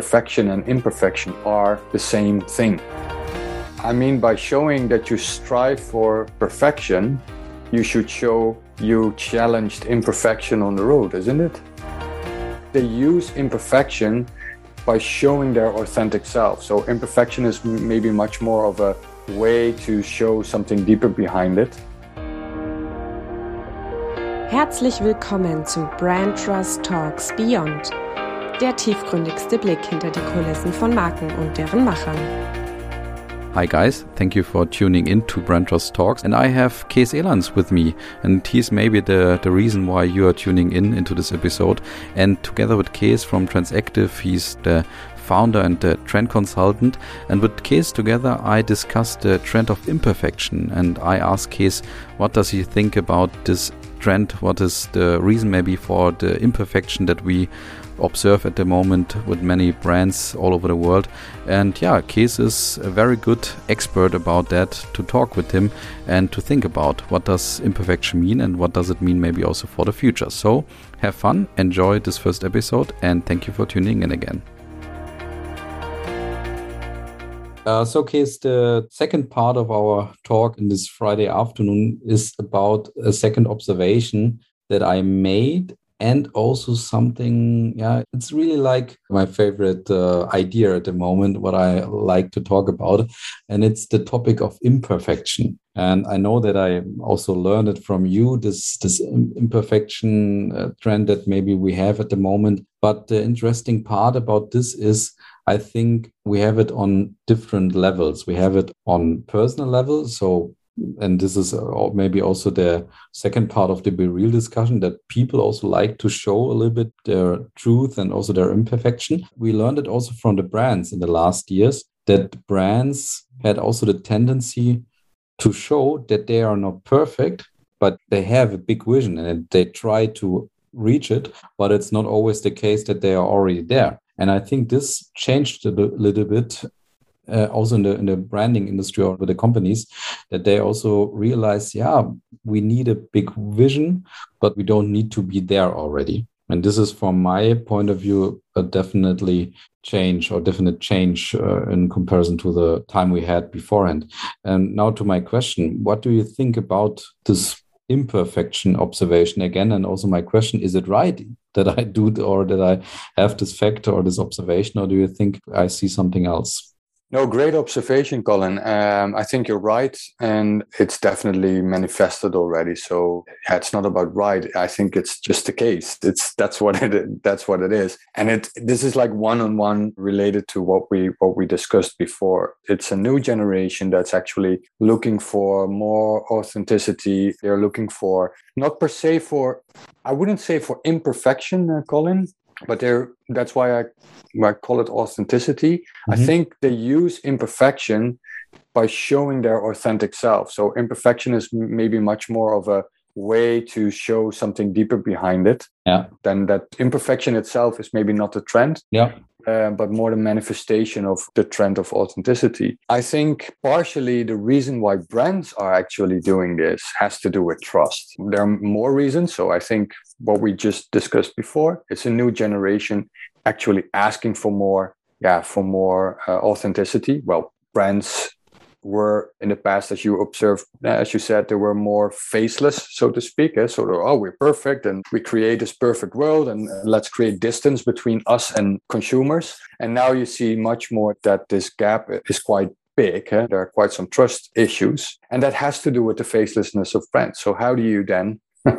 perfection and imperfection are the same thing. I mean, by showing that you strive for perfection, you should show you challenged imperfection on the road, isn't it? They use imperfection by showing their authentic self. So, imperfection is maybe much more of a way to show something deeper behind it. Herzlich willkommen zu Brand Trust Talks Beyond, der tiefgründigste Blick hinter die Kulissen von Marken und deren Machern. Hi guys, thank you for tuning in to Brand Talks. And I have Kees Elans with me, and he's maybe the, the reason why you are tuning in into this episode. And together with Kees from Transactive, he's the founder and the trend consultant. And with Kees together, I discussed the trend of imperfection. And I asked Kees, what does he think about this trend? What is the reason maybe for the imperfection that we observe at the moment with many brands all over the world. And yeah, Kees is a very good expert about that to talk with him and to think about what does imperfection mean and what does it mean maybe also for the future. So have fun, enjoy this first episode, and thank you for tuning in again. Uh, so, Kees, the second part of our talk in this Friday afternoon is about a second observation that I made and also something yeah it's really like my favorite uh, idea at the moment what i like to talk about and it's the topic of imperfection. And i know that i also learned it from you this this imperfection uh, trend that maybe we have at the moment. But the interesting part about this is i think we have it on different levels. We have it on personal level so and this is uh, maybe also the second part of the BeReal discussion that people also like to show a little bit their truth and also their imperfection. We learned it also from the brands in the last years that brands had also the tendency to show that they are not perfect, but they have a big vision and they try to reach it, but it's not always the case that they are already there. And I think this changed a little bit uh, also in the in the branding industry or with the companies that they also realize yeah we need a big vision but we don't need to be there already. And this is from my point of view a definitely change or definite change uh, in comparison to the time we had beforehand. And now to my question what do you think about this imperfection observation again? And also my question is it right that i do or that i have this fact or this observation or do you think i see something else no, great observation, Colin. Um, I think you're right, and it's definitely manifested already. So yeah, it's not about right. I think it's just the case. It's that's what it that's what it is, and it this is like one on one related to what we what we discussed before. It's a new generation that's actually looking for more authenticity. They're looking for not per se for I wouldn't say for imperfection, uh, Colin, but they're that's why I, I call it authenticity. Mm-hmm. I think they use imperfection by showing their authentic self. So imperfection is maybe much more of a way to show something deeper behind it. Yeah. Then that imperfection itself is maybe not a trend. Yeah. Uh, but more the manifestation of the trend of authenticity. I think partially the reason why brands are actually doing this has to do with trust. There are more reasons. So I think what we just discussed before, it's a new generation actually asking for more, yeah, for more uh, authenticity. Well, brands were in the past, as you observed, as you said, they were more faceless, so to speak. Eh? Sort of, oh, we're perfect and we create this perfect world and let's create distance between us and consumers. And now you see much more that this gap is quite big. Eh? There are quite some trust issues. And that has to do with the facelessness of brands. So how do you then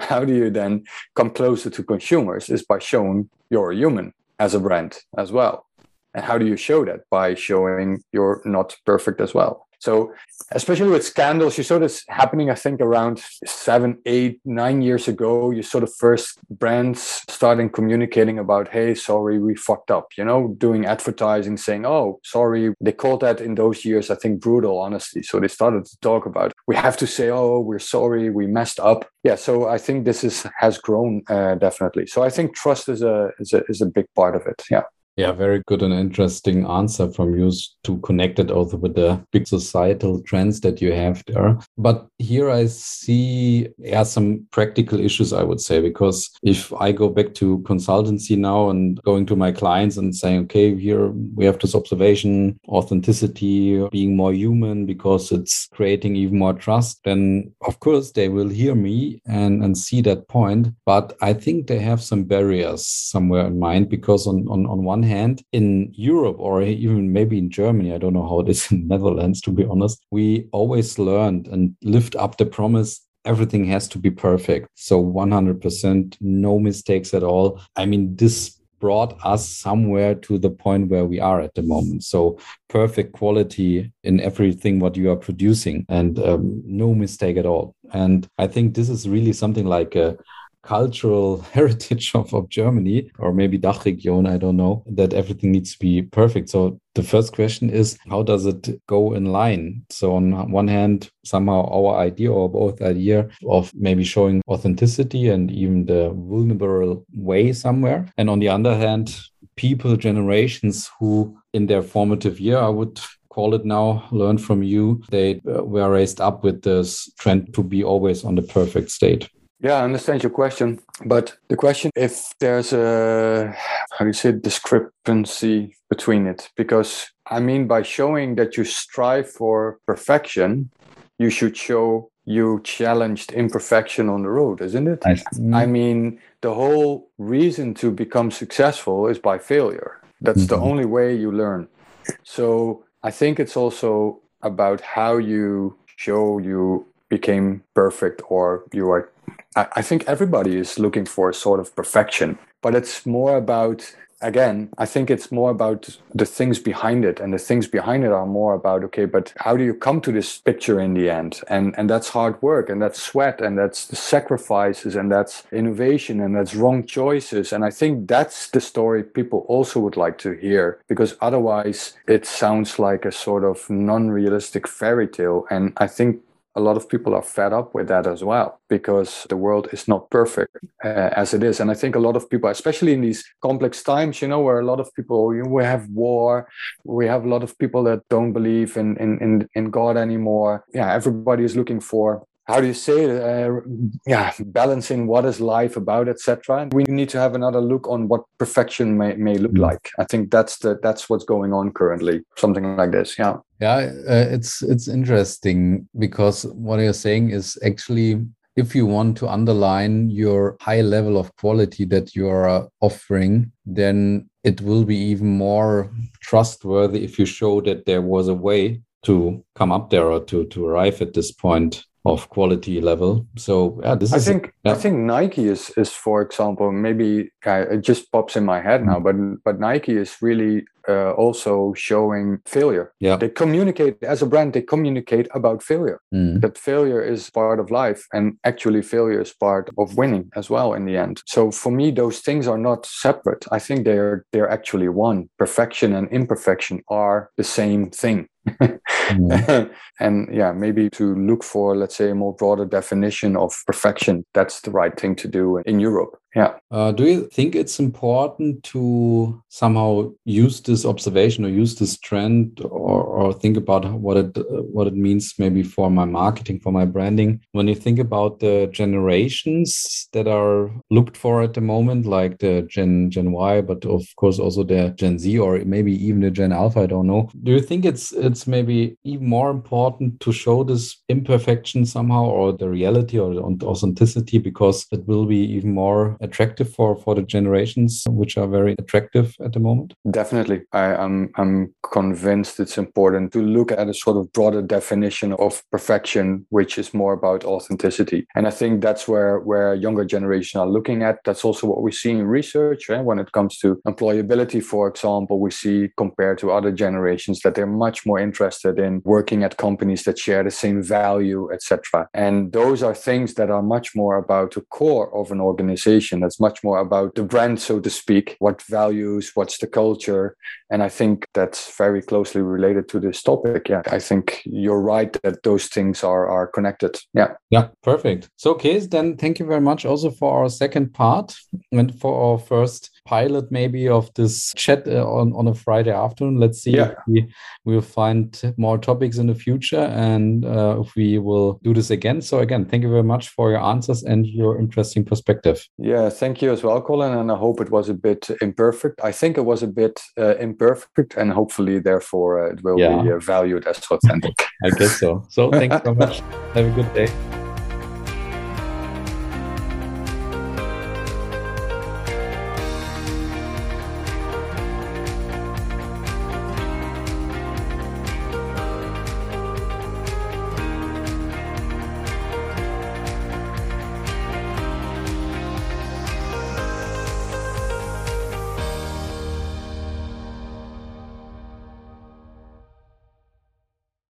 how do you then come closer to consumers is by showing you're a human as a brand as well and how do you show that? By showing you're not perfect as well. So, especially with scandals, you saw this happening, I think, around seven, eight, nine years ago. You saw the first brands starting communicating about, hey, sorry, we fucked up, you know, doing advertising saying, oh, sorry. They called that in those years, I think, brutal honesty. So they started to talk about, we have to say, oh, we're sorry, we messed up. Yeah. So I think this is has grown uh, definitely. So I think trust is a, is a, is a big part of it. Yeah. Yeah, very good and interesting answer from you to connect it also with the big societal trends that you have there. But here I see yeah, some practical issues, I would say, because if I go back to consultancy now and going to my clients and saying, okay, here we have this observation, authenticity, being more human because it's creating even more trust, then of course they will hear me and, and see that point. But I think they have some barriers somewhere in mind because on, on, on one hand, in Europe or even maybe in Germany, I don't know how it is in Netherlands, to be honest, we always learned and lived up the promise everything has to be perfect. So 100%, no mistakes at all. I mean, this brought us somewhere to the point where we are at the moment. So perfect quality in everything what you are producing and um, no mistake at all. And I think this is really something like a cultural heritage of, of Germany or maybe Dachregion, I don't know, that everything needs to be perfect. So the first question is how does it go in line? So on one hand, somehow our idea or both idea of maybe showing authenticity and even the vulnerable way somewhere. And on the other hand, people, generations who in their formative year, I would call it now, learn from you, they uh, were raised up with this trend to be always on the perfect state. Yeah, I understand your question. But the question if there's a how do you say discrepancy between it? Because I mean by showing that you strive for perfection, you should show you challenged imperfection on the road, isn't it? I, I mean, the whole reason to become successful is by failure. That's mm-hmm. the only way you learn. So I think it's also about how you show you became perfect or you are I, think everybody is looking for a sort of perfection, but it's more about again, I think it's more about the things behind it, and the things behind it are more about okay, but how do you come to this picture in the end? And and that's hard work, and that's sweat, and that's the sacrifices, and that's innovation, and that's wrong choices. And I think that's the story people also would like to hear, because otherwise it sounds like a sort of non-realistic fairy tale. And I think a lot of people are fed up with that as well because the world is not perfect uh, as it is. And i think a lot of people especially in these complex times you know where a lot of people you know, we have war we have a lot of people that don't believe in in in, in god anymore. Yeah everybody is looking for how do you say it? Uh, yeah balancing what is life about etc we need to have another look on what perfection may, may look mm. like i think that's the that's what's going on currently something like this yeah yeah uh, it's it's interesting because what you're saying is actually if you want to underline your high level of quality that you are offering then it will be even more trustworthy if you show that there was a way to come up there or to to arrive at this point of quality level. So yeah, this I is. think yeah. I think Nike is is for example maybe uh, it just pops in my head now, mm-hmm. but but Nike is really uh, also showing failure. Yeah, they communicate as a brand. They communicate about failure. Mm. That failure is part of life, and actually failure is part of winning as well in the end. So for me, those things are not separate. I think they're they're actually one. Perfection and imperfection are the same thing mm. and yeah maybe to look for let's say a more broader definition of perfection that's the right thing to do in europe yeah. Uh, do you think it's important to somehow use this observation or use this trend or, or think about what it what it means maybe for my marketing, for my branding? When you think about the generations that are looked for at the moment, like the Gen Gen Y, but of course also the Gen Z or maybe even the Gen Alpha, I don't know. Do you think it's it's maybe even more important to show this imperfection somehow or the reality or the authenticity because it will be even more attractive for for the generations which are very attractive at the moment? Definitely. I, am I'm, convinced it's important to look at a sort of broader definition of perfection which is more about authenticity. And i think that's where where younger generation are looking at. That's also what we see in research right? when it comes to employability for example we see compared to other generations that they're much more interested in working at companies that share the same value etc and those are things that are much more about the core of an organization that's much more about the brand, so to speak, what values, what's the culture. And I think that's very closely related to this topic. Yeah, I think you're right that those things are, are connected. Yeah. Yeah, perfect. So, Kees, then thank you very much also for our second part and for our first pilot maybe of this chat uh, on, on a Friday afternoon. Let's see yeah. if we will find more topics in the future and uh, if we will do this again. So again, thank you very much for your answers and your interesting perspective. Yeah, thank you as well, Colin. And I hope it was a bit imperfect. I think it was a bit uh, imperfect and hopefully therefore uh, it will yeah. be uh, valued as authentic. I guess so. So thanks so much. Have a good day.